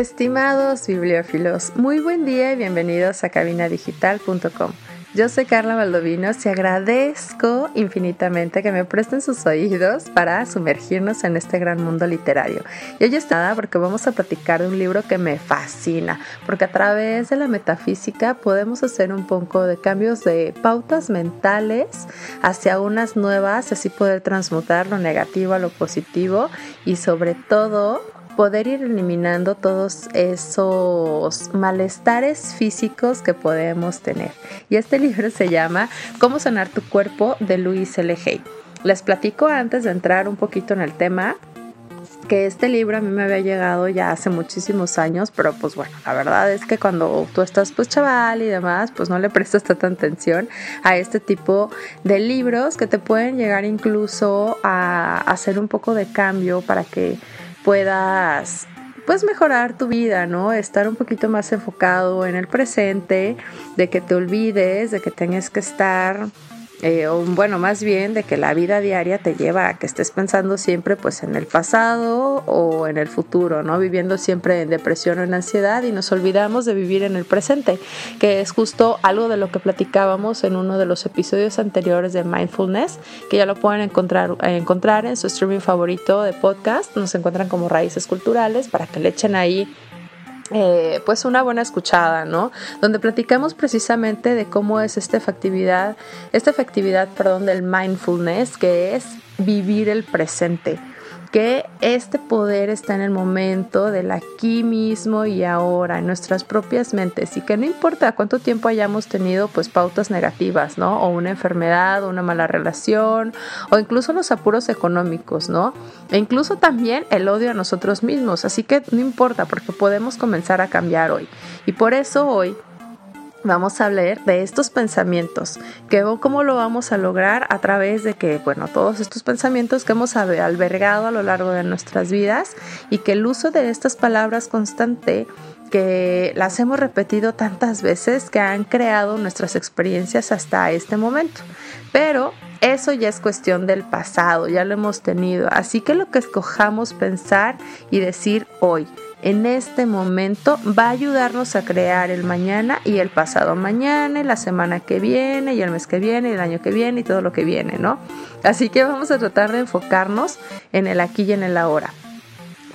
Estimados bibliófilos, muy buen día y bienvenidos a cabinadigital.com. Yo soy Carla Valdovinos y agradezco infinitamente que me presten sus oídos para sumergirnos en este gran mundo literario. Y hoy es nada porque vamos a platicar de un libro que me fascina, porque a través de la metafísica podemos hacer un poco de cambios de pautas mentales hacia unas nuevas, así poder transmutar lo negativo a lo positivo y sobre todo poder ir eliminando todos esos malestares físicos que podemos tener. Y este libro se llama Cómo sanar tu cuerpo de Luis L. Hay. Les platico antes de entrar un poquito en el tema que este libro a mí me había llegado ya hace muchísimos años, pero pues bueno, la verdad es que cuando tú estás pues chaval y demás, pues no le prestas tanta atención a este tipo de libros que te pueden llegar incluso a hacer un poco de cambio para que puedas pues mejorar tu vida, ¿no? Estar un poquito más enfocado en el presente, de que te olvides, de que tengas que estar eh, bueno, más bien de que la vida diaria te lleva a que estés pensando siempre pues en el pasado o en el futuro, ¿no? Viviendo siempre en depresión o en ansiedad y nos olvidamos de vivir en el presente, que es justo algo de lo que platicábamos en uno de los episodios anteriores de Mindfulness, que ya lo pueden encontrar, encontrar en su streaming favorito de podcast, nos encuentran como Raíces Culturales para que le echen ahí eh, pues una buena escuchada, ¿no? Donde platicamos precisamente de cómo es esta efectividad, esta efectividad, perdón, del mindfulness, que es vivir el presente que este poder está en el momento del aquí mismo y ahora, en nuestras propias mentes, y que no importa cuánto tiempo hayamos tenido pues pautas negativas, ¿no? O una enfermedad, o una mala relación, o incluso los apuros económicos, ¿no? E incluso también el odio a nosotros mismos, así que no importa porque podemos comenzar a cambiar hoy. Y por eso hoy vamos a hablar de estos pensamientos, que cómo lo vamos a lograr a través de que, bueno, todos estos pensamientos que hemos albergado a lo largo de nuestras vidas y que el uso de estas palabras constante que las hemos repetido tantas veces que han creado nuestras experiencias hasta este momento. Pero eso ya es cuestión del pasado, ya lo hemos tenido. Así que lo que escojamos pensar y decir hoy, en este momento va a ayudarnos a crear el mañana y el pasado mañana, y la semana que viene, y el mes que viene, y el año que viene, y todo lo que viene, ¿no? Así que vamos a tratar de enfocarnos en el aquí y en el ahora.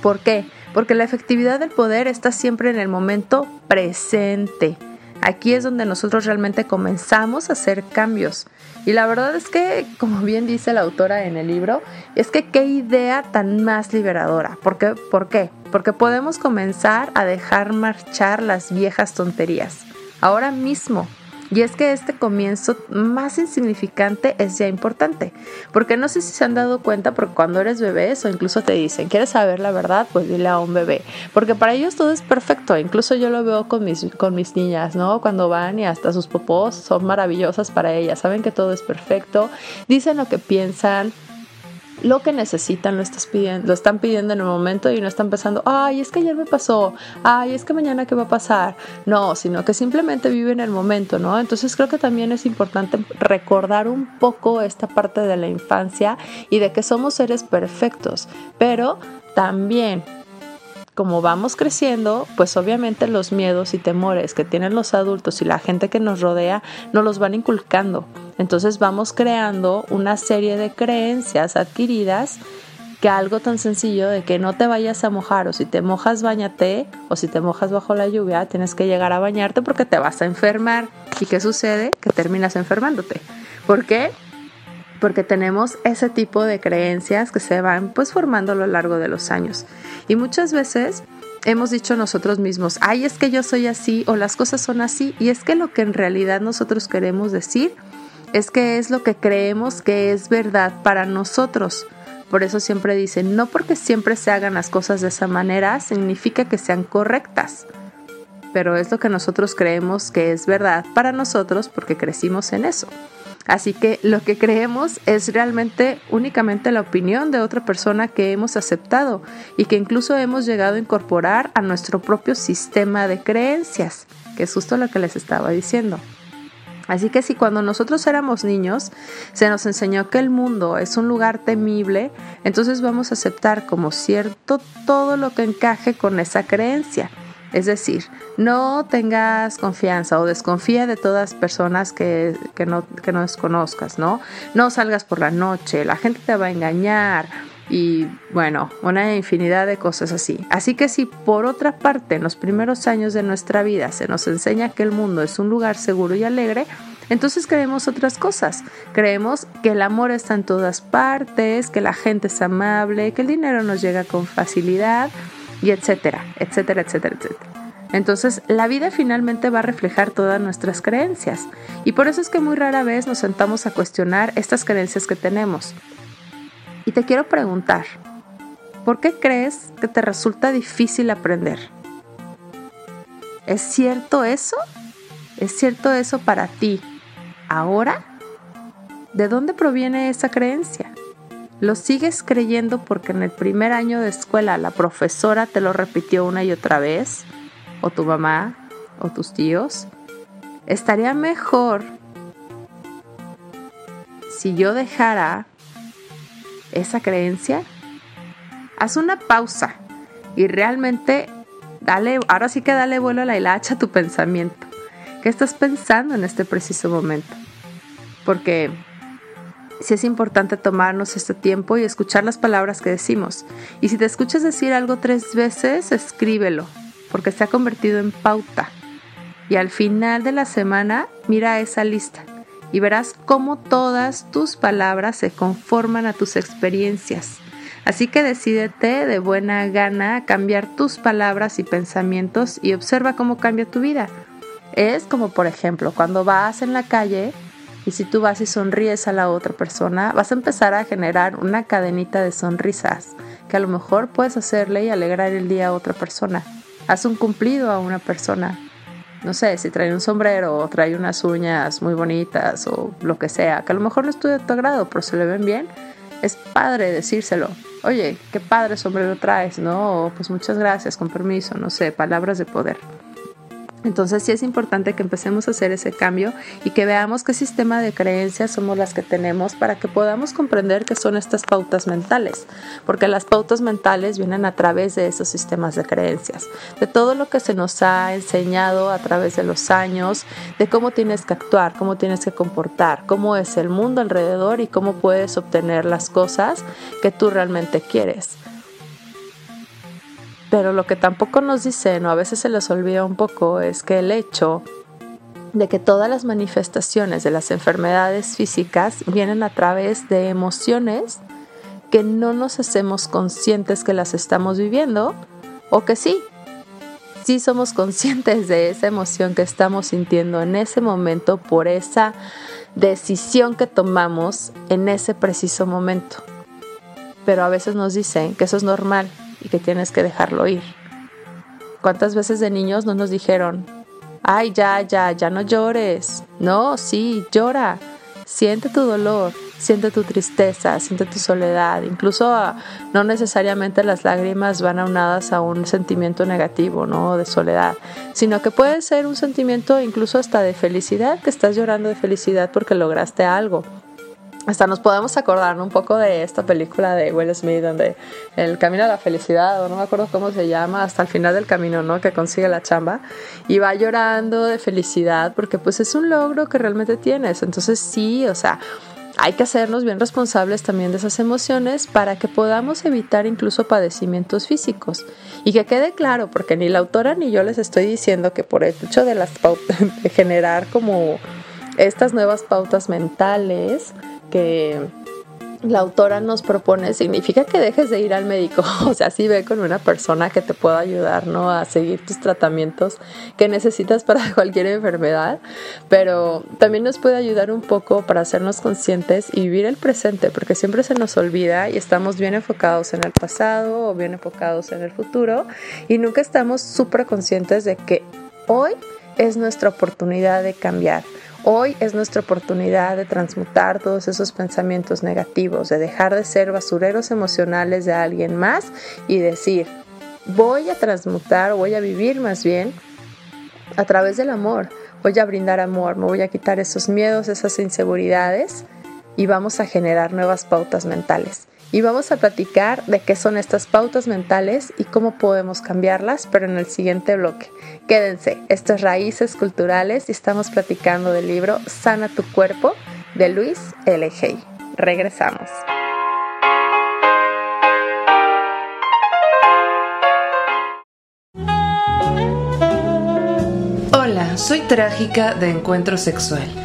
¿Por qué? Porque la efectividad del poder está siempre en el momento presente. Aquí es donde nosotros realmente comenzamos a hacer cambios. Y la verdad es que, como bien dice la autora en el libro, es que qué idea tan más liberadora. ¿Por qué? ¿Por qué? Porque podemos comenzar a dejar marchar las viejas tonterías. Ahora mismo, y es que este comienzo más insignificante es ya importante, porque no sé si se han dado cuenta, porque cuando eres bebé o incluso te dicen, ¿quieres saber la verdad? Pues dile a un bebé, porque para ellos todo es perfecto, incluso yo lo veo con mis, con mis niñas, ¿no? Cuando van y hasta sus popós son maravillosas para ellas, saben que todo es perfecto, dicen lo que piensan, lo que necesitan lo, estás pidiendo, lo están pidiendo en el momento y no están pensando, ay, es que ayer me pasó, ay, es que mañana qué va a pasar. No, sino que simplemente viven el momento, ¿no? Entonces creo que también es importante recordar un poco esta parte de la infancia y de que somos seres perfectos, pero también como vamos creciendo, pues obviamente los miedos y temores que tienen los adultos y la gente que nos rodea nos los van inculcando. Entonces vamos creando una serie de creencias adquiridas que algo tan sencillo de que no te vayas a mojar o si te mojas bañate o si te mojas bajo la lluvia tienes que llegar a bañarte porque te vas a enfermar. ¿Y qué sucede? Que terminas enfermándote. ¿Por qué? porque tenemos ese tipo de creencias que se van pues formando a lo largo de los años. Y muchas veces hemos dicho nosotros mismos, ay, es que yo soy así o las cosas son así, y es que lo que en realidad nosotros queremos decir es que es lo que creemos que es verdad para nosotros. Por eso siempre dicen, no porque siempre se hagan las cosas de esa manera significa que sean correctas, pero es lo que nosotros creemos que es verdad para nosotros porque crecimos en eso. Así que lo que creemos es realmente únicamente la opinión de otra persona que hemos aceptado y que incluso hemos llegado a incorporar a nuestro propio sistema de creencias, que es justo lo que les estaba diciendo. Así que si cuando nosotros éramos niños se nos enseñó que el mundo es un lugar temible, entonces vamos a aceptar como cierto todo lo que encaje con esa creencia. Es decir, no tengas confianza o desconfía de todas personas que, no, que no desconozcas, ¿no? No salgas por la noche, la gente te va a engañar y bueno, una infinidad de cosas así. Así que si por otra parte en los primeros años de nuestra vida se nos enseña que el mundo es un lugar seguro y alegre, entonces creemos otras cosas. Creemos que el amor está en todas partes, que la gente es amable, que el dinero nos llega con facilidad y etcétera, etcétera, etcétera, etcétera. Entonces, la vida finalmente va a reflejar todas nuestras creencias. Y por eso es que muy rara vez nos sentamos a cuestionar estas creencias que tenemos. Y te quiero preguntar, ¿por qué crees que te resulta difícil aprender? ¿Es cierto eso? ¿Es cierto eso para ti ahora? ¿De dónde proviene esa creencia? ¿Lo sigues creyendo porque en el primer año de escuela la profesora te lo repitió una y otra vez? ¿O tu mamá? ¿O tus tíos? Estaría mejor si yo dejara esa creencia, haz una pausa y realmente dale, ahora sí que dale vuelo a la hilacha a tu pensamiento. ¿Qué estás pensando en este preciso momento? Porque si es importante tomarnos este tiempo y escuchar las palabras que decimos. Y si te escuchas decir algo tres veces, escríbelo, porque se ha convertido en pauta. Y al final de la semana, mira esa lista y verás cómo todas tus palabras se conforman a tus experiencias. Así que decídete de buena gana a cambiar tus palabras y pensamientos y observa cómo cambia tu vida. Es como por ejemplo cuando vas en la calle y si tú vas y sonríes a la otra persona, vas a empezar a generar una cadenita de sonrisas que a lo mejor puedes hacerle y alegrar el día a otra persona. Haz un cumplido a una persona no sé, si trae un sombrero o trae unas uñas muy bonitas o lo que sea, que a lo mejor no es de tu agrado, pero se le ven bien, es padre decírselo. Oye, qué padre sombrero traes, ¿no? pues muchas gracias, con permiso, no sé, palabras de poder. Entonces sí es importante que empecemos a hacer ese cambio y que veamos qué sistema de creencias somos las que tenemos para que podamos comprender qué son estas pautas mentales, porque las pautas mentales vienen a través de esos sistemas de creencias, de todo lo que se nos ha enseñado a través de los años, de cómo tienes que actuar, cómo tienes que comportar, cómo es el mundo alrededor y cómo puedes obtener las cosas que tú realmente quieres. Pero lo que tampoco nos dicen o a veces se les olvida un poco es que el hecho de que todas las manifestaciones de las enfermedades físicas vienen a través de emociones que no nos hacemos conscientes que las estamos viviendo o que sí, sí somos conscientes de esa emoción que estamos sintiendo en ese momento por esa decisión que tomamos en ese preciso momento. Pero a veces nos dicen que eso es normal, que tienes que dejarlo ir. ¿Cuántas veces de niños no nos dijeron, ay, ya, ya, ya no llores? No, sí, llora. Siente tu dolor, siente tu tristeza, siente tu soledad. Incluso ah, no necesariamente las lágrimas van aunadas a un sentimiento negativo, ¿no? De soledad, sino que puede ser un sentimiento incluso hasta de felicidad, que estás llorando de felicidad porque lograste algo hasta nos podemos acordar un poco de esta película de Will Smith, donde el camino a la felicidad, o no me acuerdo cómo se llama, hasta el final del camino, ¿no? Que consigue la chamba y va llorando de felicidad porque pues es un logro que realmente tienes. Entonces sí, o sea, hay que hacernos bien responsables también de esas emociones para que podamos evitar incluso padecimientos físicos. Y que quede claro, porque ni la autora ni yo les estoy diciendo que por el hecho de las de generar como estas nuevas pautas mentales, la autora nos propone significa que dejes de ir al médico. O sea, sí ve con una persona que te pueda ayudar, ¿no? A seguir tus tratamientos que necesitas para cualquier enfermedad, pero también nos puede ayudar un poco para hacernos conscientes y vivir el presente, porque siempre se nos olvida y estamos bien enfocados en el pasado o bien enfocados en el futuro y nunca estamos súper conscientes de que hoy es nuestra oportunidad de cambiar Hoy es nuestra oportunidad de transmutar todos esos pensamientos negativos, de dejar de ser basureros emocionales de alguien más y decir, voy a transmutar, voy a vivir más bien a través del amor. Voy a brindar amor, me voy a quitar esos miedos, esas inseguridades y vamos a generar nuevas pautas mentales y vamos a platicar de qué son estas pautas mentales y cómo podemos cambiarlas, pero en el siguiente bloque. Quédense, estas raíces culturales y estamos platicando del libro Sana tu cuerpo de Luis L. Hay. Regresamos. Hola, soy Trágica de Encuentro Sexual.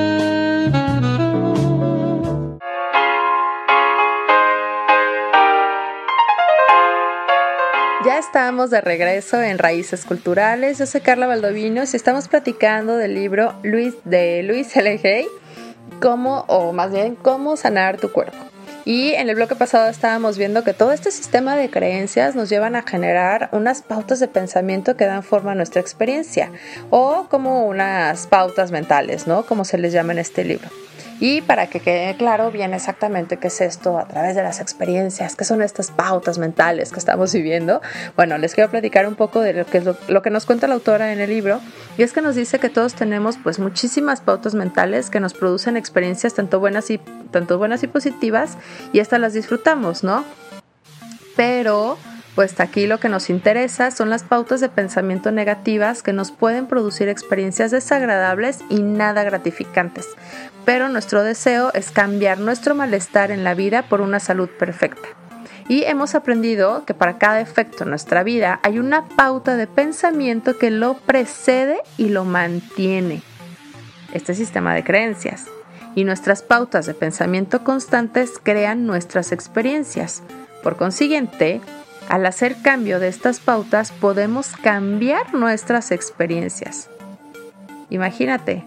Estamos de regreso en Raíces Culturales. Yo soy Carla Valdovinos y estamos platicando del libro Luis de Luis L. cómo, o más bien, cómo sanar tu cuerpo. Y en el bloque pasado estábamos viendo que todo este sistema de creencias nos llevan a generar unas pautas de pensamiento que dan forma a nuestra experiencia o como unas pautas mentales, ¿no? Como se les llama en este libro. Y para que quede claro bien exactamente qué es esto a través de las experiencias, qué son estas pautas mentales que estamos viviendo, bueno, les quiero platicar un poco de lo que, lo, que nos cuenta la autora en el libro. Y es que nos dice que todos tenemos pues muchísimas pautas mentales que nos producen experiencias tanto buenas y, tanto buenas y positivas y hasta las disfrutamos, ¿no? Pero pues aquí lo que nos interesa son las pautas de pensamiento negativas que nos pueden producir experiencias desagradables y nada gratificantes. Pero nuestro deseo es cambiar nuestro malestar en la vida por una salud perfecta. Y hemos aprendido que para cada efecto en nuestra vida hay una pauta de pensamiento que lo precede y lo mantiene. Este sistema de creencias. Y nuestras pautas de pensamiento constantes crean nuestras experiencias. Por consiguiente, al hacer cambio de estas pautas podemos cambiar nuestras experiencias. Imagínate,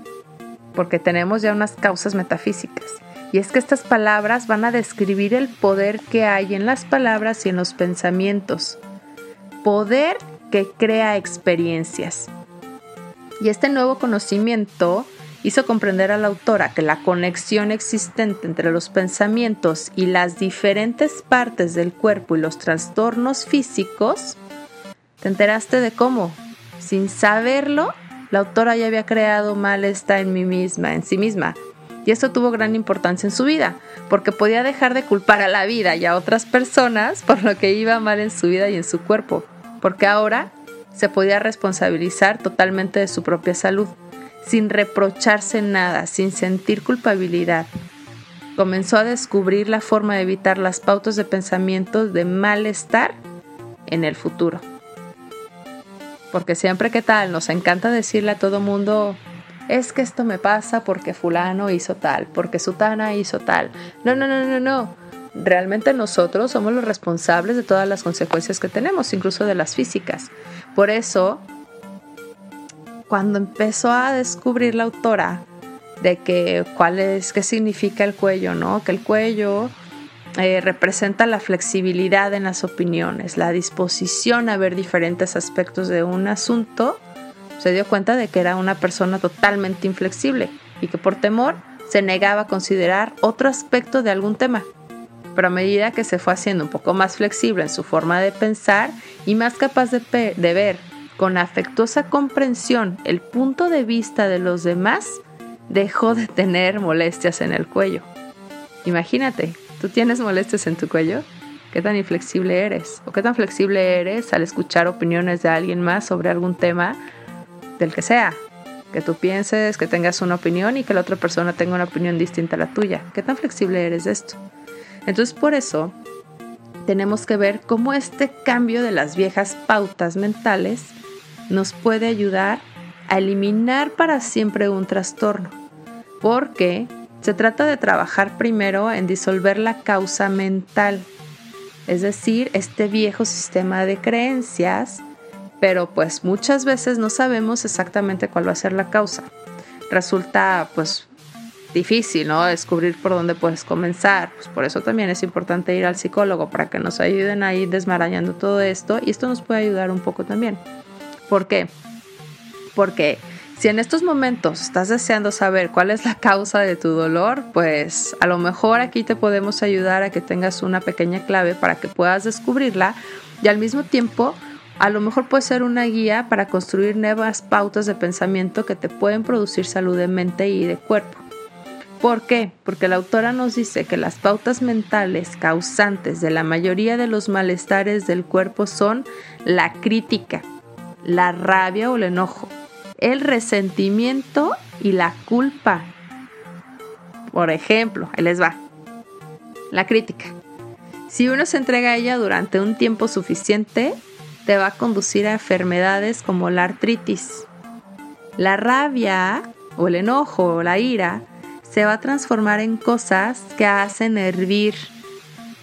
porque tenemos ya unas causas metafísicas. Y es que estas palabras van a describir el poder que hay en las palabras y en los pensamientos. Poder que crea experiencias. Y este nuevo conocimiento hizo comprender a la autora que la conexión existente entre los pensamientos y las diferentes partes del cuerpo y los trastornos físicos, te enteraste de cómo, sin saberlo, la autora ya había creado malestar en mí misma, en sí misma. Y eso tuvo gran importancia en su vida, porque podía dejar de culpar a la vida y a otras personas por lo que iba mal en su vida y en su cuerpo, porque ahora se podía responsabilizar totalmente de su propia salud sin reprocharse nada, sin sentir culpabilidad. Comenzó a descubrir la forma de evitar las pautas de pensamientos de malestar en el futuro. Porque siempre que tal, nos encanta decirle a todo mundo, es que esto me pasa porque fulano hizo tal, porque sutana hizo tal. No, no, no, no, no. Realmente nosotros somos los responsables de todas las consecuencias que tenemos, incluso de las físicas. Por eso cuando empezó a descubrir la autora de que cuál es, qué significa el cuello, ¿no? Que el cuello eh, representa la flexibilidad en las opiniones, la disposición a ver diferentes aspectos de un asunto, se dio cuenta de que era una persona totalmente inflexible y que por temor se negaba a considerar otro aspecto de algún tema. Pero a medida que se fue haciendo un poco más flexible en su forma de pensar y más capaz de, de ver con afectuosa comprensión el punto de vista de los demás, dejó de tener molestias en el cuello. Imagínate, ¿tú tienes molestias en tu cuello? ¿Qué tan inflexible eres? ¿O qué tan flexible eres al escuchar opiniones de alguien más sobre algún tema, del que sea? que tú pienses, que tengas una opinión y que la otra persona tenga una opinión distinta a la tuya. ¿Qué tan flexible eres de esto? Entonces por eso tenemos que ver cómo este cambio de las viejas pautas mentales nos puede ayudar a eliminar para siempre un trastorno. Porque se trata de trabajar primero en disolver la causa mental, es decir, este viejo sistema de creencias pero pues muchas veces no sabemos exactamente cuál va a ser la causa. Resulta pues difícil, ¿no? Descubrir por dónde puedes comenzar. Pues por eso también es importante ir al psicólogo para que nos ayuden a ir desmarañando todo esto y esto nos puede ayudar un poco también. ¿Por qué? Porque si en estos momentos estás deseando saber cuál es la causa de tu dolor, pues a lo mejor aquí te podemos ayudar a que tengas una pequeña clave para que puedas descubrirla y al mismo tiempo a lo mejor puede ser una guía para construir nuevas pautas de pensamiento que te pueden producir salud de mente y de cuerpo. ¿Por qué? Porque la autora nos dice que las pautas mentales causantes de la mayoría de los malestares del cuerpo son la crítica, la rabia o el enojo, el resentimiento y la culpa. Por ejemplo, ahí les va. La crítica. Si uno se entrega a ella durante un tiempo suficiente, te va a conducir a enfermedades como la artritis. La rabia o el enojo o la ira se va a transformar en cosas que hacen hervir,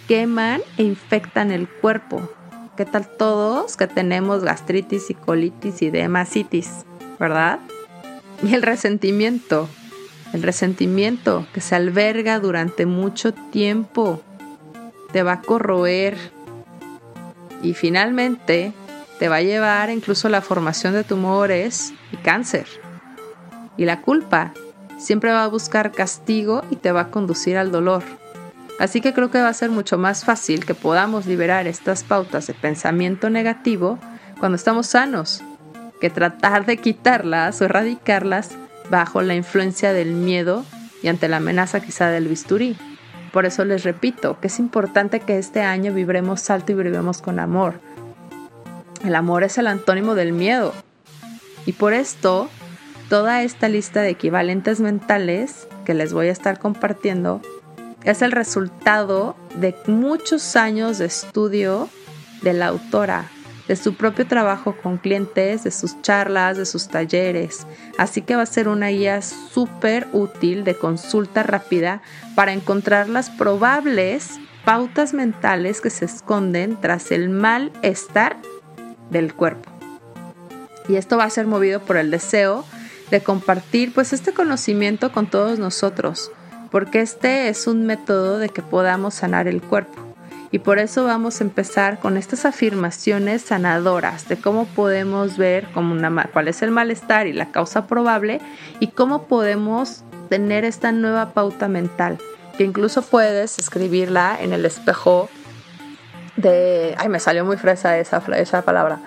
queman e infectan el cuerpo. ¿Qué tal todos que tenemos gastritis y colitis y demasitis, verdad? Y el resentimiento, el resentimiento que se alberga durante mucho tiempo, te va a corroer, y finalmente te va a llevar incluso a la formación de tumores y cáncer. Y la culpa siempre va a buscar castigo y te va a conducir al dolor. Así que creo que va a ser mucho más fácil que podamos liberar estas pautas de pensamiento negativo cuando estamos sanos, que tratar de quitarlas o erradicarlas bajo la influencia del miedo y ante la amenaza quizá del bisturí. Por eso les repito que es importante que este año vibremos alto y vibremos con amor. El amor es el antónimo del miedo. Y por esto, toda esta lista de equivalentes mentales que les voy a estar compartiendo es el resultado de muchos años de estudio de la autora de su propio trabajo con clientes, de sus charlas, de sus talleres. Así que va a ser una guía súper útil de consulta rápida para encontrar las probables pautas mentales que se esconden tras el malestar del cuerpo. Y esto va a ser movido por el deseo de compartir pues este conocimiento con todos nosotros, porque este es un método de que podamos sanar el cuerpo. Y por eso vamos a empezar con estas afirmaciones sanadoras de cómo podemos ver una, cuál es el malestar y la causa probable y cómo podemos tener esta nueva pauta mental, que incluso puedes escribirla en el espejo de... Ay, me salió muy fresa esa, esa palabra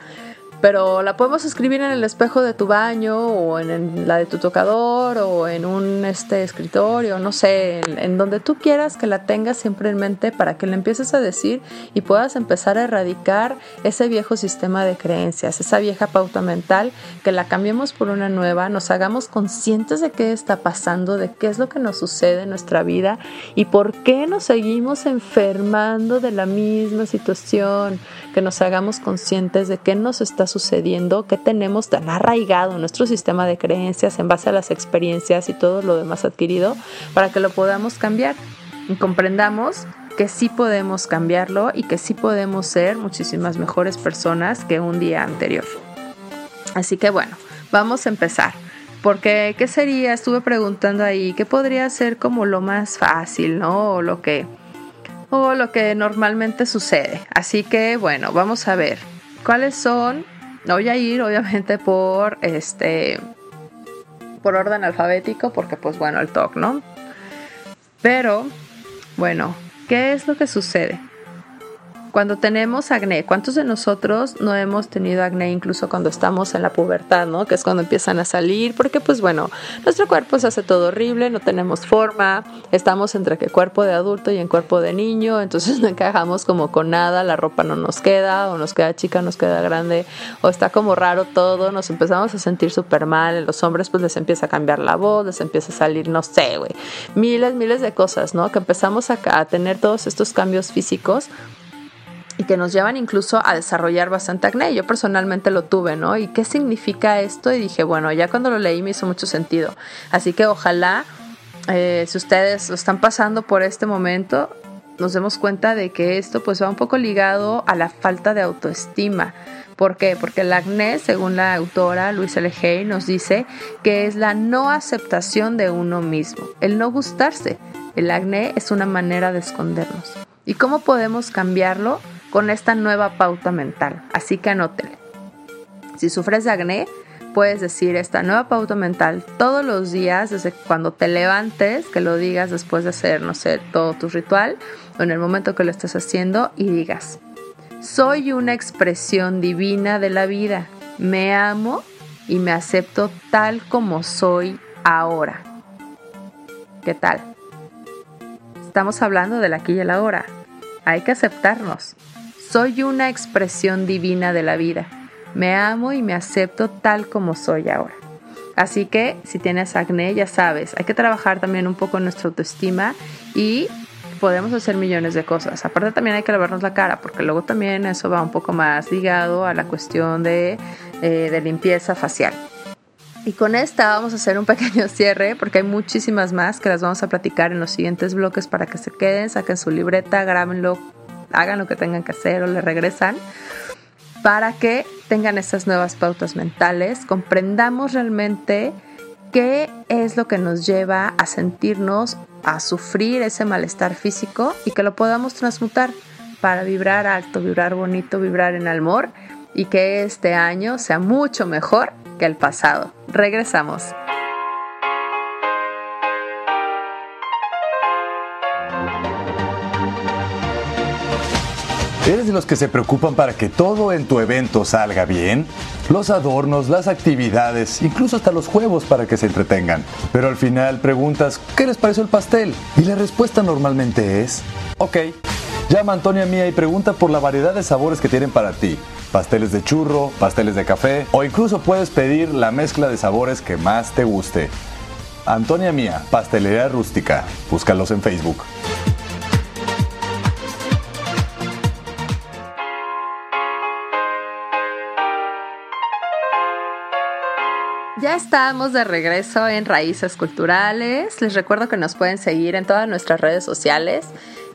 pero la podemos escribir en el espejo de tu baño o en, la de tu tocador o en un este escritorio, no sé, en, donde tú quieras que la tengas siempre en mente para que le empieces a decir y puedas empezar a erradicar ese viejo sistema de creencias, esa vieja pauta mental, que la cambiemos por una nueva, nos hagamos conscientes de qué está pasando, de qué es lo que nos sucede en nuestra vida y por qué nos seguimos enfermando de la misma situación, que nos hagamos conscientes de qué nos está sucediendo, qué tenemos tan arraigado nuestro sistema de creencias en base a las experiencias y todo lo demás adquirido para que lo podamos cambiar y comprendamos que sí podemos cambiarlo y que sí podemos ser muchísimas mejores personas que un día anterior. Así que bueno, vamos a empezar. Porque, ¿qué sería? Estuve preguntando ahí, ¿qué podría ser como lo más fácil, ¿no? Lo que, o lo que normalmente sucede. Así que, bueno, vamos a ver cuáles son voy a ir obviamente por este por orden alfabético porque pues bueno el TOC, ¿no? Pero bueno, ¿qué es lo que sucede? Cuando tenemos acné, ¿cuántos de nosotros no hemos tenido acné incluso cuando estamos en la pubertad, ¿no? Que es cuando empiezan a salir, porque pues bueno, nuestro cuerpo se hace todo horrible, no tenemos forma, estamos entre que cuerpo de adulto y en cuerpo de niño, entonces no encajamos como con nada, la ropa no nos queda, o nos queda chica, nos queda grande, o está como raro todo, nos empezamos a sentir súper mal, los hombres pues les empieza a cambiar la voz, les empieza a salir, no sé, güey, miles, miles de cosas, ¿no? Que empezamos a, a tener todos estos cambios físicos y que nos llevan incluso a desarrollar bastante acné. Yo personalmente lo tuve, ¿no? ¿Y qué significa esto? Y dije, bueno, ya cuando lo leí me hizo mucho sentido. Así que ojalá, eh, si ustedes lo están pasando por este momento, nos demos cuenta de que esto pues va un poco ligado a la falta de autoestima. ¿Por qué? Porque el acné, según la autora Luisa Hay, nos dice que es la no aceptación de uno mismo, el no gustarse. El acné es una manera de escondernos. ¿Y cómo podemos cambiarlo? Con esta nueva pauta mental. Así que anótele. Si sufres de acné, puedes decir esta nueva pauta mental todos los días, desde cuando te levantes, que lo digas después de hacer, no sé, todo tu ritual, o en el momento que lo estés haciendo, y digas, soy una expresión divina de la vida, me amo y me acepto tal como soy ahora. ¿Qué tal? Estamos hablando del aquí y el ahora. Hay que aceptarnos. Soy una expresión divina de la vida. Me amo y me acepto tal como soy ahora. Así que si tienes acné, ya sabes, hay que trabajar también un poco en nuestra autoestima y podemos hacer millones de cosas. Aparte también hay que lavarnos la cara, porque luego también eso va un poco más ligado a la cuestión de, eh, limpieza facial. Y con esta vamos a hacer un pequeño cierre porque hay muchísimas más que las vamos a platicar en los siguientes bloques para que se queden, saquen su libreta, grábenlo, hagan lo que tengan que hacer o le regresan para que tengan estas nuevas pautas mentales, comprendamos realmente qué es lo que nos lleva a sentirnos, a sufrir ese malestar físico y que lo podamos transmutar para vibrar alto, vibrar bonito, vibrar en amor y que este año sea mucho mejor que el pasado. Regresamos. ¿Eres de los que se preocupan para que todo en tu evento salga bien? Los adornos, las actividades, incluso hasta los juegos para que se entretengan. Pero al final preguntas, ¿qué les pareció el pastel? Y la respuesta normalmente es, ok. Llama a Antonia Mía y pregunta por la variedad de sabores que tienen para ti. Pasteles de churro, pasteles de café o incluso puedes pedir la mezcla de sabores que más te guste. Antonia Mía, Pastelería Rústica. Búscalos en Facebook. Ya estamos de regreso en Raíces Culturales. Les recuerdo que nos pueden seguir en todas nuestras redes sociales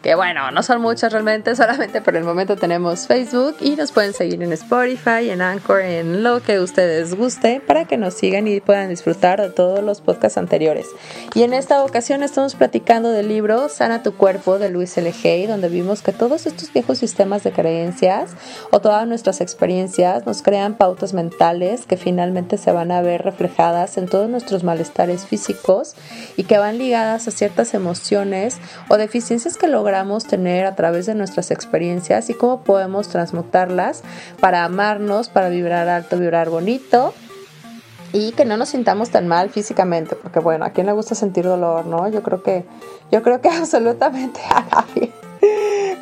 que bueno, no son muchas realmente, solamente por el momento tenemos Facebook y nos pueden seguir en Spotify, en Anchor, en lo que ustedes guste para que nos sigan y puedan disfrutar de todos los podcasts anteriores. Y en esta ocasión estamos platicando del libro Sana tu cuerpo de Luis L. Hay, donde vimos que todos estos viejos sistemas de creencias o todas nuestras experiencias nos crean pautas mentales que finalmente se van a ver reflejadas en todos nuestros malestares físicos y que van ligadas a ciertas emociones o deficiencias que logramos tener a través de nuestras experiencias y cómo podemos transmutarlas para amarnos, para vibrar alto, vibrar bonito y que no nos sintamos tan mal físicamente, porque bueno, a quién le gusta sentir dolor, ¿no? Yo creo que yo creo que absolutamente a nadie.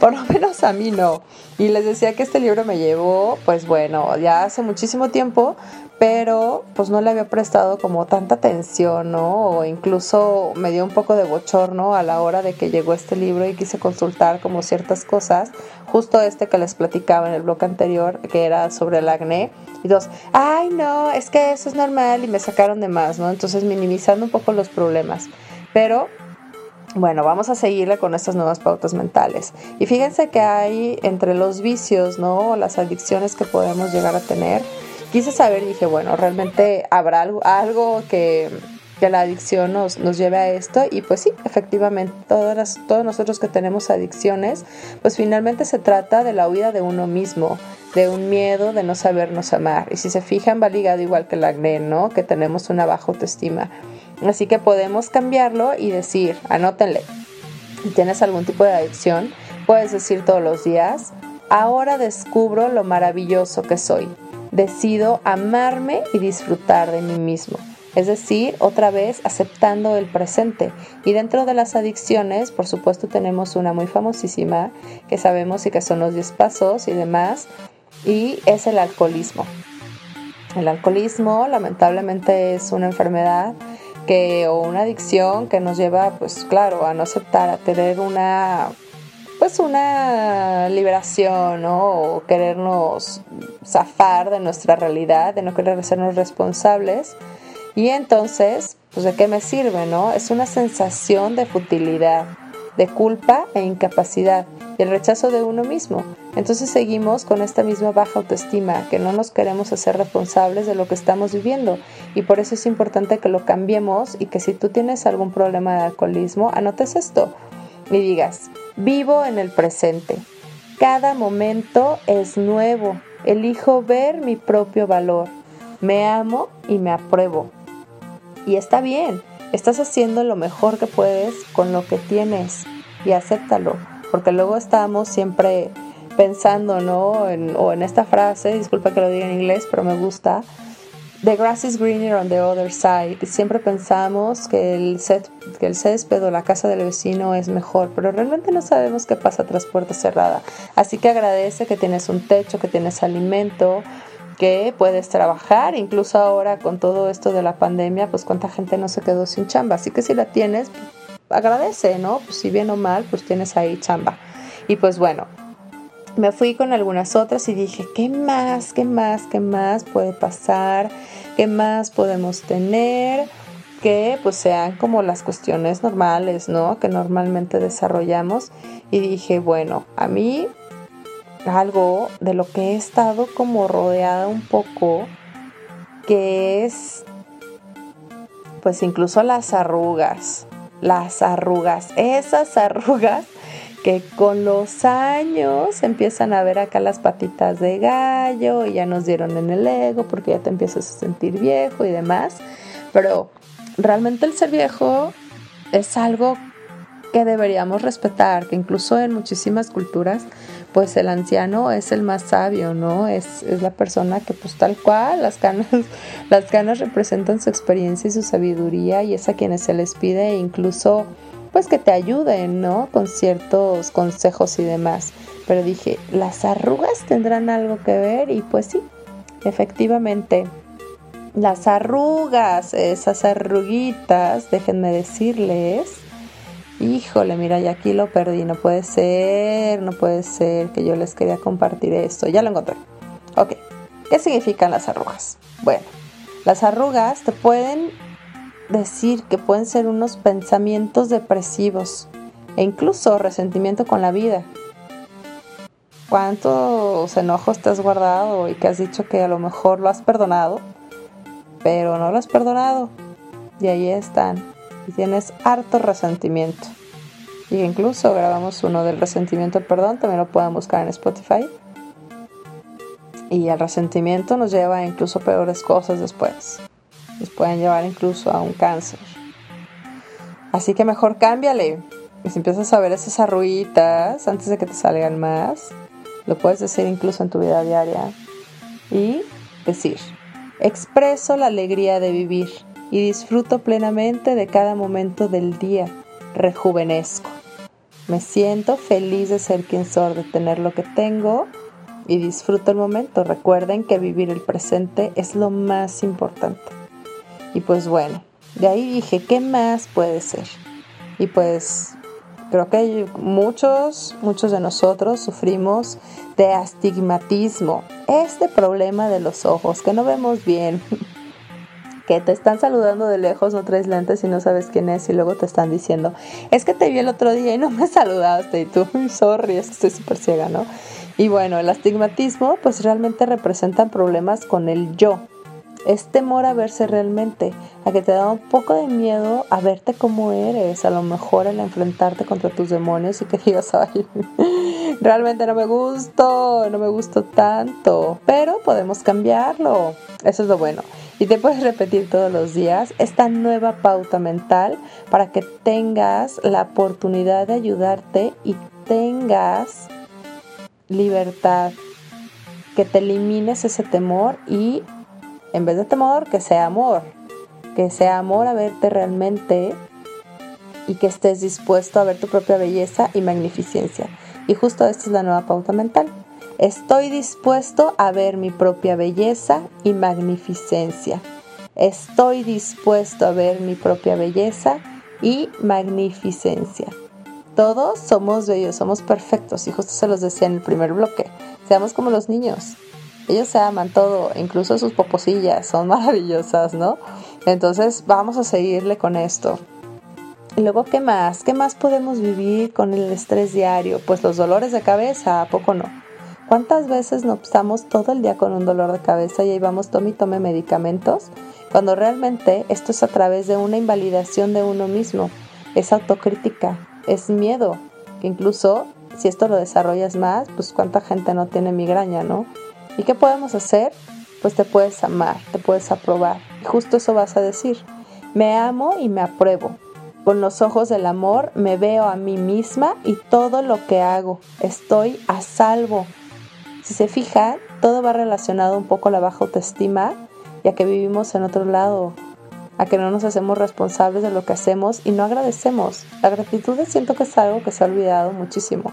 Por lo menos a mí no. Y les decía que este libro me llevó, pues bueno, ya hace muchísimo tiempo, pero pues no le había prestado como tanta atención, ¿no? O incluso me dio un poco de bochorno a la hora de que llegó este libro y quise consultar como ciertas cosas, justo este que les platicaba en el blog anterior, que era sobre el acné, y dos, ay no, es que eso es normal y me sacaron de más, ¿no? Entonces minimizando un poco los problemas. Pero bueno, vamos a seguirle con estas nuevas pautas mentales. Y fíjense que hay entre los vicios, ¿no? Las adicciones que podemos llegar a tener. Quise saber dije, bueno, realmente habrá algo, algo que, la adicción nos, nos, lleve a esto. Y pues sí, efectivamente, todas todos nosotros que tenemos adicciones, pues finalmente se trata de la huida de uno mismo, de un miedo de no sabernos amar. Y si se fijan, va ligado igual que el acné, ¿no? Que tenemos una baja autoestima. Así que podemos cambiarlo y decir, anótenle, si tienes algún tipo de adicción, puedes decir todos los días, ahora descubro lo maravilloso que soy. Decido amarme y disfrutar de mí mismo. Es decir, otra vez aceptando el presente. Y dentro de las adicciones, por supuesto, tenemos una muy famosísima que sabemos y que son los 10 pasos y demás, y es el alcoholismo. El alcoholismo lamentablemente es una enfermedad que o una adicción que nos lleva pues claro a no aceptar a tener una pues una liberación o querernos zafar de nuestra realidad de no querer hacernos responsables. Y entonces pues de qué me sirve no es una sensación de futilidad de culpa e incapacidad y el rechazo de uno mismo. Entonces seguimos con esta misma baja autoestima, que no nos queremos hacer responsables de lo que estamos viviendo. Y por eso es importante que lo cambiemos y que si tú tienes algún problema de alcoholismo, anotes esto y digas, vivo en el presente. Cada momento es nuevo. Elijo ver mi propio valor. Me amo y me apruebo. Y está bien, estás haciendo lo mejor que puedes con lo que tienes y acéptalo, porque luego estamos siempre pensando, ¿no? O en esta frase, disculpa que lo diga en inglés, pero me gusta. The grass is greener on the other side. Siempre pensamos que el, set, que el césped o la casa del vecino es mejor, pero realmente no sabemos qué pasa tras puerta cerrada. Así que agradece que tienes un techo, que tienes alimento, que puedes trabajar, incluso ahora con todo esto de la pandemia, pues cuánta gente no se quedó sin chamba. Así que si la tienes, agradece, ¿no? Pues si bien o mal, pues tienes ahí chamba. Y pues bueno, me fui con algunas otras y dije, ¿qué más? ¿Qué más? ¿Qué más puede pasar? ¿Qué más podemos tener? Que pues sean como las cuestiones normales, ¿no? Que normalmente desarrollamos. Y dije, bueno, a mí algo de lo que he estado como rodeada un poco, que es pues incluso las arrugas, las arrugas, esas arrugas que con los años empiezan a ver acá las patitas de gallo y ya nos dieron en el ego porque ya te empiezas a sentir viejo y demás, pero realmente el ser viejo es algo que deberíamos respetar, que incluso en muchísimas culturas pues el anciano es el más sabio, ¿no? Es, la persona que pues tal cual, las canas, las canas representan su experiencia y su sabiduría y es a quienes se les pide incluso pues que te ayuden, ¿no? Con ciertos consejos y demás. Pero dije, ¿las arrugas tendrán algo que ver? Y pues sí, efectivamente. Las arrugas, esas arruguitas, déjenme decirles, híjole, mira, ya aquí lo perdí, no puede ser, no puede ser que yo les quería compartir esto, ya lo encontré. Ok, ¿qué significan las arrugas? Bueno, las arrugas te pueden decir que pueden ser unos pensamientos depresivos e incluso resentimiento con la vida. ¿Cuántos enojos te has guardado y que has dicho que a lo mejor lo has perdonado, pero no lo has perdonado? Y ahí están, y tienes harto resentimiento. Y incluso grabamos uno del resentimiento perdón, también lo pueden buscar en Spotify. Y el resentimiento nos lleva a incluso peores cosas después. Nos pueden llevar incluso a un cáncer. Así que mejor cámbiale. Y si empiezas a ver esas arruitas antes de que te salgan más, lo puedes decir incluso en tu vida diaria. Y decir, expreso la alegría de vivir y disfruto plenamente de cada momento del día. Rejuvenezco. Me siento feliz de ser quien soy, de tener lo que tengo y disfruto el momento. Recuerden que vivir el presente es lo más importante. Y pues bueno, de ahí dije, ¿qué más puede ser? Y pues creo que muchos, muchos de nosotros sufrimos de astigmatismo, este problema de los ojos, que no vemos bien, que te están saludando de lejos, no traes lentes y no sabes quién es y luego te están diciendo, es que te vi el otro día y no me saludaste y tú, sorry, es que estoy súper ciega, ¿no? Y bueno, el astigmatismo pues realmente representan problemas con el yo, es temor a verse realmente, a que te da un poco de miedo a verte como eres, a lo mejor el enfrentarte contra tus demonios y que digas, ay, realmente no me gusto, no me gusto tanto, pero podemos cambiarlo, eso es lo bueno. Y te puedes repetir todos los días esta nueva pauta mental para que tengas la oportunidad de ayudarte y tengas libertad, que te elimines ese temor y en vez de temor, que sea amor, que sea amor a verte realmente y que estés dispuesto a ver tu propia belleza y magnificencia. Y justo esta es la nueva pauta mental. Estoy dispuesto a ver mi propia belleza y magnificencia. Estoy dispuesto a ver mi propia belleza y magnificencia. Todos somos bellos, somos perfectos y justo se los decía en el primer bloque. Seamos como los niños. Ellos se aman todo, incluso sus poposillas son maravillosas, ¿no? Entonces vamos a seguirle con esto. Y luego, ¿qué más? ¿Qué más podemos vivir con el estrés diario? Pues los dolores de cabeza, ¿a poco no? ¿Cuántas veces nos estamos todo el día con un dolor de cabeza y ahí vamos tome y tome medicamentos? Cuando realmente esto es a través de una invalidación de uno mismo, es autocrítica, es miedo, que incluso si esto lo desarrollas más, pues cuánta gente no tiene migraña, ¿no? ¿Y qué podemos hacer? Pues te puedes amar, te puedes aprobar. Y justo eso vas a decir. Me amo y me apruebo. Con los ojos del amor me veo a mí misma y todo lo que hago. Estoy a salvo. Si se fija, todo va relacionado un poco a la baja autoestima, ya que vivimos en otro lado, a que no nos hacemos responsables de lo que hacemos y no agradecemos. La gratitud siento que es algo que se ha olvidado muchísimo.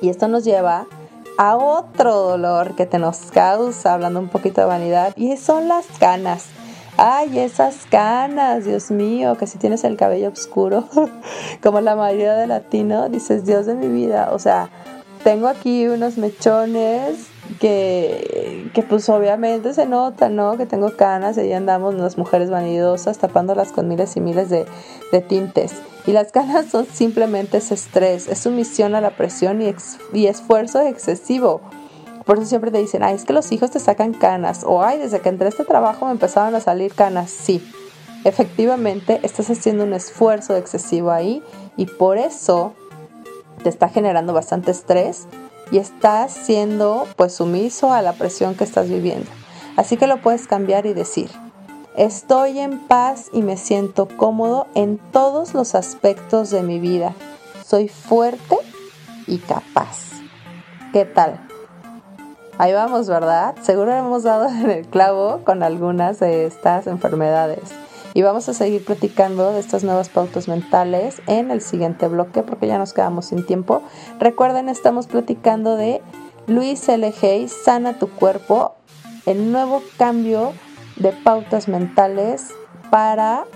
Y esto nos lleva a otro dolor que te nos causa, hablando un poquito de vanidad, y son las canas. Ay, esas canas, Dios mío, que si tienes el cabello oscuro, como la mayoría de latino, dices, Dios de mi vida, o sea, tengo aquí unos mechones que, que pues obviamente se nota, ¿no? Que tengo canas y ahí andamos las mujeres vanidosas tapándolas con miles y miles de, tintes. Y las canas son simplemente ese estrés, es sumisión a la presión y, y esfuerzo excesivo. Por eso siempre te dicen, ay, es que los hijos te sacan canas. O ay, desde que entré a este trabajo me empezaron a salir canas. Sí, efectivamente estás haciendo un esfuerzo excesivo ahí y por eso te está generando bastante estrés y estás siendo pues sumiso a la presión que estás viviendo. Así que lo puedes cambiar y decir, estoy en paz y me siento cómodo en todos los aspectos de mi vida. Soy fuerte y capaz. ¿Qué tal? Ahí vamos, ¿verdad? Seguro hemos dado en el clavo con algunas de estas enfermedades. Y vamos a seguir platicando de estas nuevas pautas mentales en el siguiente bloque porque ya nos quedamos sin tiempo. Recuerden, estamos platicando de Luis L. Hay, Sana tu cuerpo, el nuevo cambio de pautas mentales para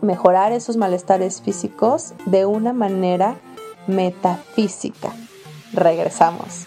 mejorar esos malestares físicos de una manera metafísica. Regresamos.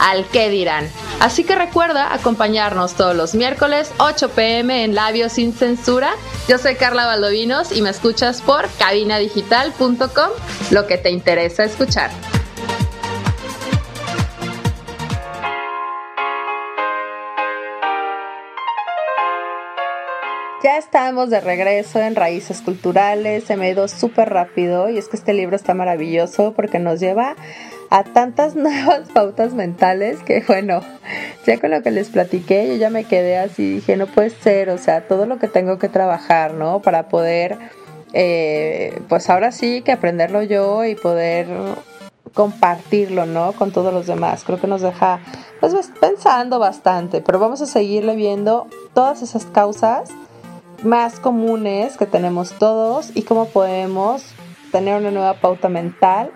al qué dirán. Así que recuerda acompañarnos todos los miércoles 8 pm en Labios sin Censura. Yo soy Carla Valdovinos y me escuchas por cabinadigital.com, lo que te interesa escuchar. Ya estamos de regreso en Raíces Culturales, se me ha ido súper rápido y es que este libro está maravilloso porque nos lleva a tantas nuevas pautas mentales que bueno, ya con lo que les platiqué yo ya me quedé así, dije no puede ser, o sea, todo lo que tengo que trabajar, ¿no? Para poder, eh, pues ahora sí que aprenderlo yo y poder compartirlo, ¿no? Con todos los demás. Creo que nos deja pues pensando bastante, pero vamos a seguirle viendo todas esas causas más comunes que tenemos todos y cómo podemos tener una nueva pauta mental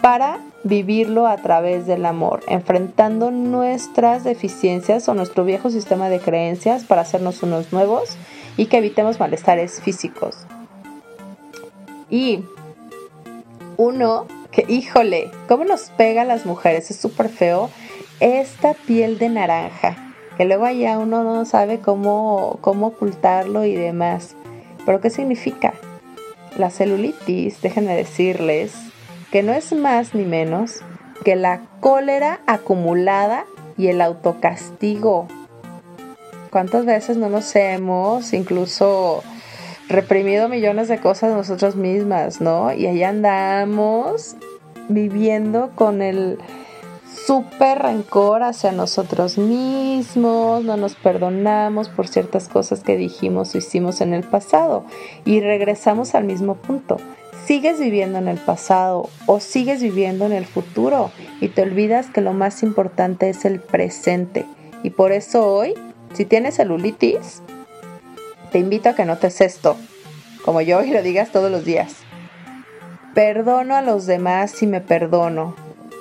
para vivirlo a través del amor, enfrentando nuestras deficiencias o nuestro viejo sistema de creencias para hacernos unos nuevos y que evitemos malestares físicos. Y uno que, híjole, ¿cómo nos pega a las mujeres? Es súper feo. Esta piel de naranja que luego allá uno no sabe cómo, cómo ocultarlo y demás. Pero ¿qué significa? La celulitis, déjenme decirles, que no es más ni menos que la cólera acumulada y el autocastigo. ¿Cuántas veces no nos hemos incluso reprimido millones de cosas nosotros mismas, ¿no? Y ahí andamos viviendo con el súper rencor hacia nosotros mismos, no nos perdonamos por ciertas cosas que dijimos o hicimos en el pasado y regresamos al mismo punto. Sigues viviendo en el pasado o sigues viviendo en el futuro y te olvidas que lo más importante es el presente. Y por eso hoy, si tienes celulitis, te invito a que notes esto, como yo, y lo digas todos los días. Perdono a los demás si me perdono.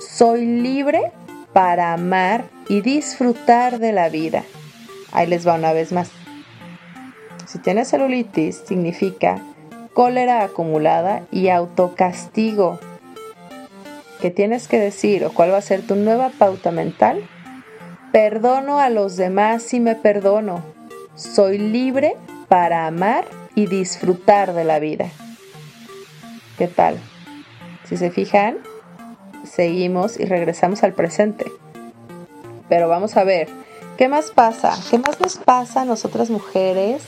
Soy libre para amar y disfrutar de la vida. Ahí les va una vez más. Si tienes celulitis, significa cólera acumulada y autocastigo. ¿Qué tienes que decir o cuál va a ser tu nueva pauta mental? Perdono a los demás si me perdono. Soy libre para amar y disfrutar de la vida. ¿Qué tal? Si se fijan, seguimos y regresamos al presente. Pero vamos a ver, ¿qué más pasa? ¿Qué más nos pasa a nosotras mujeres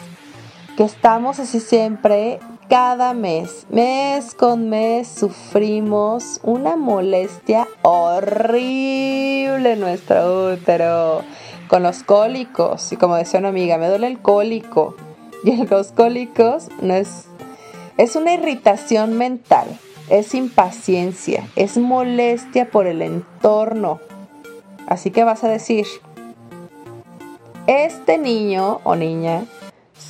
que estamos así siempre, cada mes, mes con mes, sufrimos una molestia horrible en nuestro útero? Con los cólicos, y como decía una amiga, me duele el cólico. Y los cólicos no es, es una irritación mental es impaciencia, es molestia por el entorno. Así que vas a decir, este niño o niña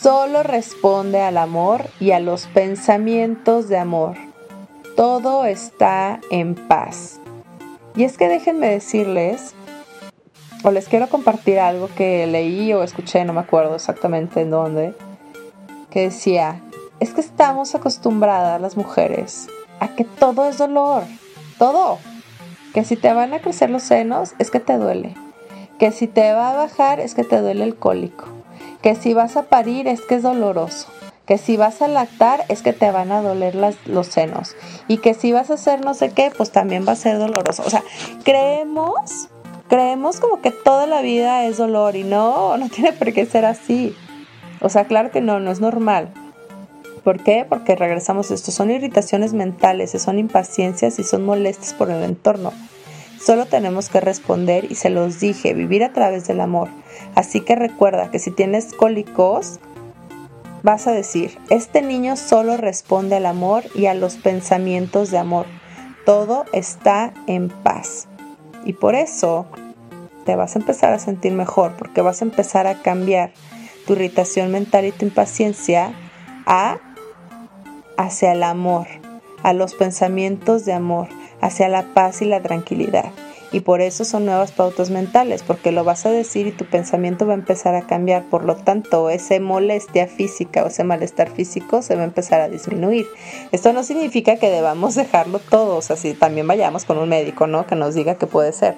solo responde al amor y a los pensamientos de amor. Todo está en paz. Y es que déjenme decirles, o les quiero compartir algo que leí o escuché, no me acuerdo exactamente en dónde, que decía, es que estamos acostumbradas las mujeres a que todo es dolor, todo. Que si te van a crecer los senos es que te duele. Que si te va a bajar es que te duele el cólico. Que si vas a parir es que es doloroso. Que si vas a lactar es que te van a doler los senos. Y que si vas a hacer no sé qué, pues también va a ser doloroso. O sea, creemos, creemos como que toda la vida es dolor y no, no tiene por qué ser así. O sea, claro que no, no es normal. ¿Por qué? Porque regresamos a esto. Son irritaciones mentales, son impaciencias y son molestias por el entorno. Solo tenemos que responder y se los dije, vivir a través del amor. Así que recuerda que si tienes cólicos, vas a decir, este niño solo responde al amor y a los pensamientos de amor. Todo está en paz. Y por eso te vas a empezar a sentir mejor, porque vas a empezar a cambiar tu irritación mental y tu impaciencia hacia el amor, a los pensamientos de amor, hacia la paz y la tranquilidad. Y por eso son nuevas pautas mentales, porque lo vas a decir y tu pensamiento va a empezar a cambiar. Por lo tanto, esa molestia física o ese malestar físico se va a empezar a disminuir. Esto no significa que debamos dejarlo todo, o sea, si también vayamos con un médico, ¿no? Que nos diga que puede ser.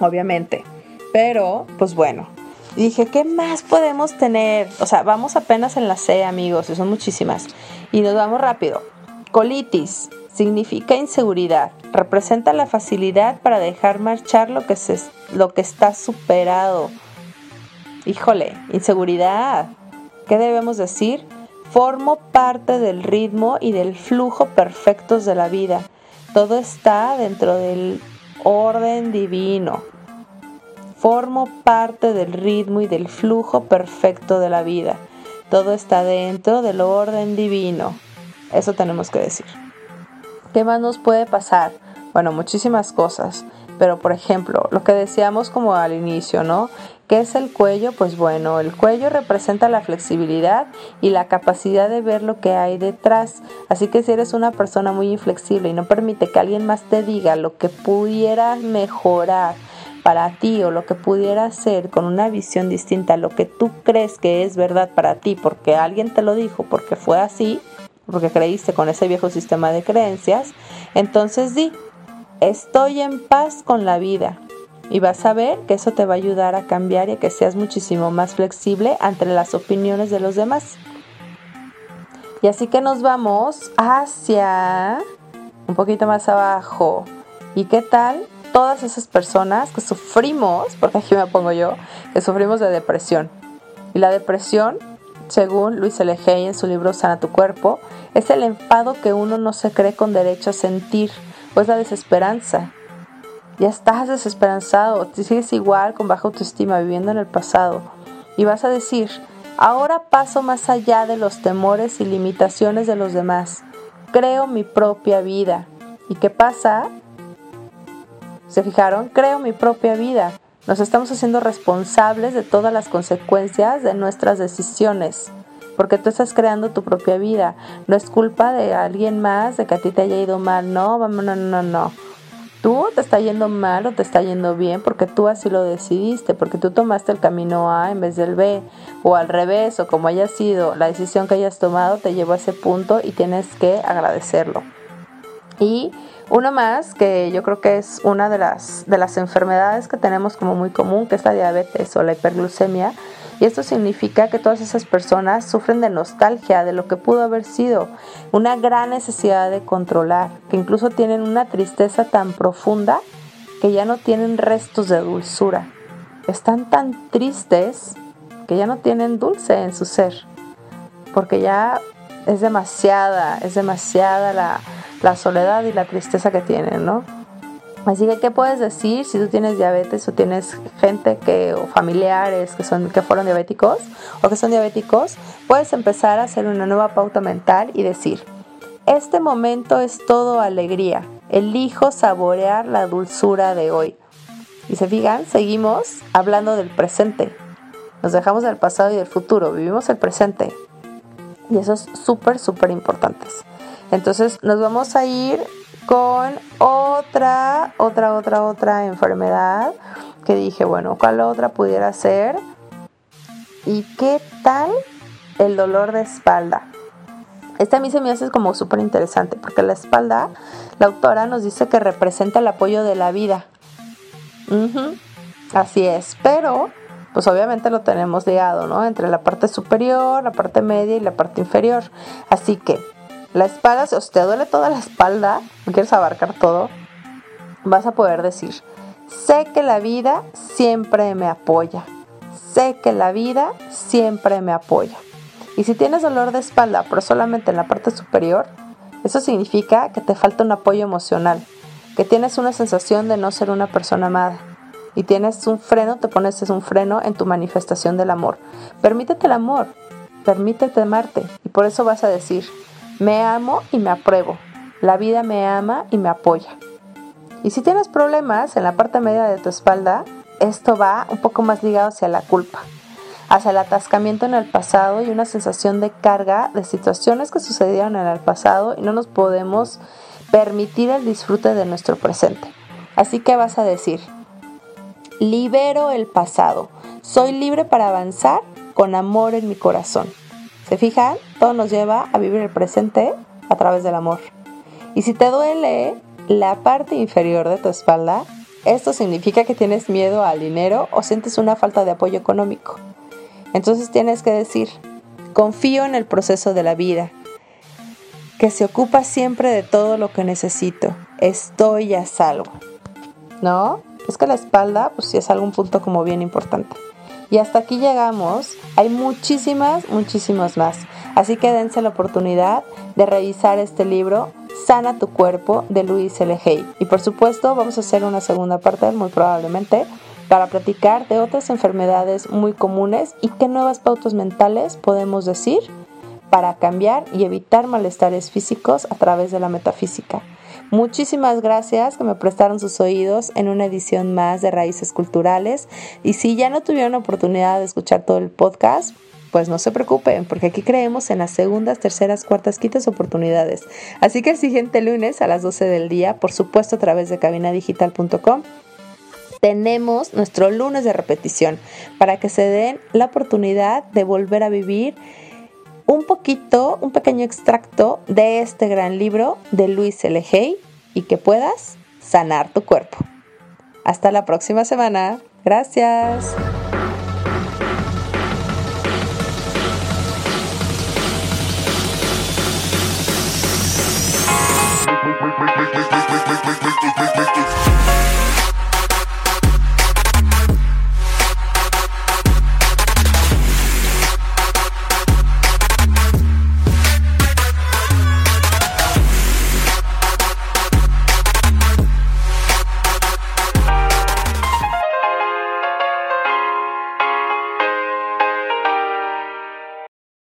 Obviamente. Pero, pues bueno, dije, ¿qué más podemos tener? O sea, vamos apenas en la C, amigos, y son muchísimas. Y nos vamos rápido. Colitis significa inseguridad. Representa la facilidad para dejar marchar lo que, se, lo que está superado. Híjole, inseguridad. ¿Qué debemos decir? Formo parte del ritmo y del flujo perfectos de la vida. Todo está dentro del orden divino. Formo parte del ritmo y del flujo perfecto de la vida. Todo está dentro del orden divino. Eso tenemos que decir. ¿Qué más nos puede pasar? Bueno, muchísimas cosas. Pero por ejemplo, lo que decíamos como al inicio, ¿no? ¿Qué es el cuello? Pues bueno, el cuello representa la flexibilidad y la capacidad de ver lo que hay detrás. Así que si eres una persona muy inflexible y no permite que alguien más te diga lo que pudiera mejorar, para ti o lo que pudiera ser con una visión distinta a lo que tú crees que es verdad para ti porque alguien te lo dijo, porque fue así, porque creíste con ese viejo sistema de creencias, entonces di, estoy en paz con la vida. Y vas a ver que eso te va a ayudar a cambiar y a que seas muchísimo más flexible ante las opiniones de los demás. Y así que nos vamos hacia un poquito más abajo. ¿Y qué tal todas esas personas que sufrimos, porque aquí me pongo yo, que sufrimos de depresión. Y la depresión, según Luis L. Hay en su libro Sana tu cuerpo, es el enfado que uno no se cree con derecho a sentir, o es la desesperanza. Ya estás desesperanzado, te sigues igual con baja autoestima viviendo en el pasado. Y vas a decir, ahora paso más allá de los temores y limitaciones de los demás. Creo mi propia vida. ¿Y qué pasa? ¿Se fijaron? Creo mi propia vida. Nos estamos haciendo responsables de todas las consecuencias de nuestras decisiones. Porque tú estás creando tu propia vida. No es culpa de alguien más, de que a ti te haya ido mal. No, no, no, no, no. Tú te está yendo mal o te está yendo bien porque tú así lo decidiste, porque tú tomaste el camino A en vez del B, o al revés, o como haya sido la decisión que hayas tomado, te llevó a ese punto y tienes que agradecerlo. Y uno más, que yo creo que es una de las, de las enfermedades que tenemos como muy común, que es la diabetes o la hiperglucemia. Y esto significa que todas esas personas sufren de nostalgia de lo que pudo haber sido, una gran necesidad de controlar, que incluso tienen una tristeza tan profunda que ya no tienen restos de dulzura. Están tan tristes que ya no tienen dulce en su ser, porque ya es demasiada, es demasiada la, la soledad y la tristeza que tienen, ¿no? Así que, ¿qué puedes decir si tú tienes diabetes o tienes gente que, o familiares que, son, que fueron diabéticos o que son diabéticos? Puedes empezar a hacer una nueva pauta mental y decir, este momento es todo alegría, elijo saborear la dulzura de hoy. Y se fijan, seguimos hablando del presente. Nos dejamos del pasado y del futuro, vivimos el presente. Y eso es súper, súper importante. Entonces nos vamos a ir con otra, otra, otra, otra enfermedad que dije, bueno, ¿cuál otra pudiera ser? ¿Y qué tal el dolor de espalda? Este a mí se me hace como súper interesante porque la espalda, la autora nos dice que representa el apoyo de la vida. Así es, pero pues obviamente lo tenemos ligado, ¿no? Entre la parte superior, la parte media y la parte inferior. Así que la espalda, si te duele toda la espalda, no quieres abarcar todo, vas a poder decir, sé que la vida siempre me apoya. Sé que la vida siempre me apoya. Y si tienes dolor de espalda, pero solamente en la parte superior, eso significa que te falta un apoyo emocional, que tienes una sensación de no ser una persona amada. Y tienes un freno, te pones un freno en tu manifestación del amor. Permítete el amor, permítete amarte. Y por eso vas a decir, me amo y me apruebo. La vida me ama y me apoya. Y si tienes problemas en la parte media de tu espalda, esto va un poco más ligado hacia la culpa, hacia el atascamiento en el pasado y una sensación de carga de situaciones que sucedieron en el pasado y no nos podemos permitir el disfrute de nuestro presente. Así que vas a decir, libero el pasado, soy libre para avanzar con amor en mi corazón. ¿Se fijan? Todo nos lleva a vivir el presente a través del amor. Y si te duele la parte inferior de tu espalda, esto significa que tienes miedo al dinero o sientes una falta de apoyo económico. Entonces tienes que decir, confío en el proceso de la vida, que se ocupa siempre de todo lo que necesito. Estoy a salvo. ¿No? Es que la espalda, pues sí es algún punto como bien importante. Y hasta aquí llegamos. Hay muchísimas, muchísimas más. Así que dense la oportunidad de revisar este libro, Sana tu cuerpo, de Luis L. Hay. Y por supuesto, vamos a hacer una segunda parte, muy probablemente, para platicar de otras enfermedades muy comunes y qué nuevas pautas mentales podemos decir para cambiar y evitar malestares físicos a través de la metafísica. Muchísimas gracias que me prestaron sus oídos en una edición más de Raíces Culturales. Y si ya no tuvieron oportunidad de escuchar todo el podcast, pues no se preocupen, porque aquí creemos en las segundas, terceras, cuartas, quintas oportunidades. Así que el siguiente lunes a las 12 del día, por supuesto a través de cabinadigital.com, tenemos nuestro lunes de repetición para que se den la oportunidad de volver a vivir un poquito, un pequeño extracto de este gran libro de Luis L. Hay y que puedas sanar tu cuerpo. Hasta la próxima semana. Gracias.